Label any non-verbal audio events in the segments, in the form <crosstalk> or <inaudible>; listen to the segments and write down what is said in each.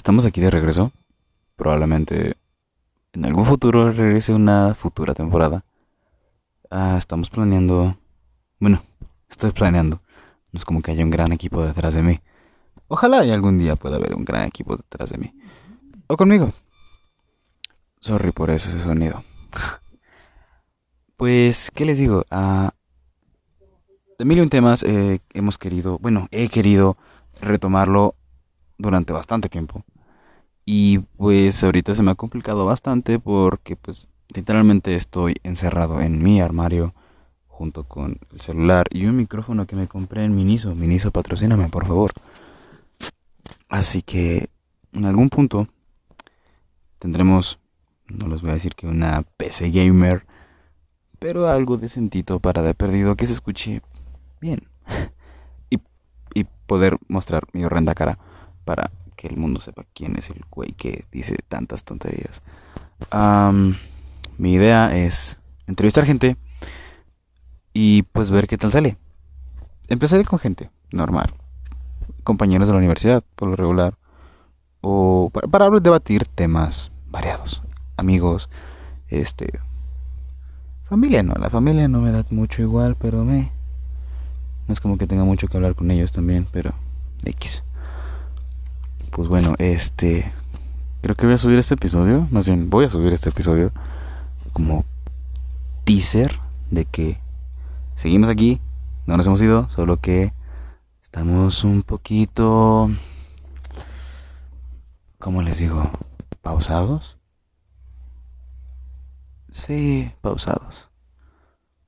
estamos aquí de regreso. Probablemente en algún futuro regrese una futura temporada. Ah, estamos planeando. Bueno, estoy planeando. No es como que haya un gran equipo detrás de mí. Ojalá y algún día pueda haber un gran equipo detrás de mí. O conmigo. Sorry por ese sonido. pues, ¿qué les digo? Ah, de mil y un temas eh, hemos querido, bueno, he querido retomarlo durante bastante tiempo. Y pues ahorita se me ha complicado bastante porque pues literalmente estoy encerrado en mi armario junto con el celular y un micrófono que me compré en Miniso. Miniso, patrocíname, por favor. Así que en algún punto tendremos, no les voy a decir que una PC gamer, pero algo decentito para de perdido que se escuche bien. <laughs> y, y poder mostrar mi horrenda cara para que el mundo sepa quién es el güey que dice tantas tonterías. mi idea es entrevistar gente y pues ver qué tal sale. Empezaré con gente normal, compañeros de la universidad, por lo regular, o para, para debatir temas variados, amigos, este, familia no, la familia no me da mucho igual, pero me, no es como que tenga mucho que hablar con ellos también, pero X. Pues bueno, este, creo que voy a subir este episodio, más bien voy a subir este episodio como teaser de que seguimos aquí, no nos hemos ido, solo que estamos un poquito, ¿cómo les digo? ¿Pausados? Sí, pausados.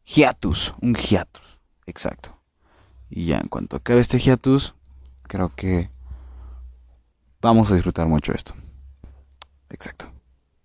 Hiatus, un hiatus, exacto. Y ya en cuanto acabe este hiatus, creo que vamos a disfrutar mucho esto. Exacto.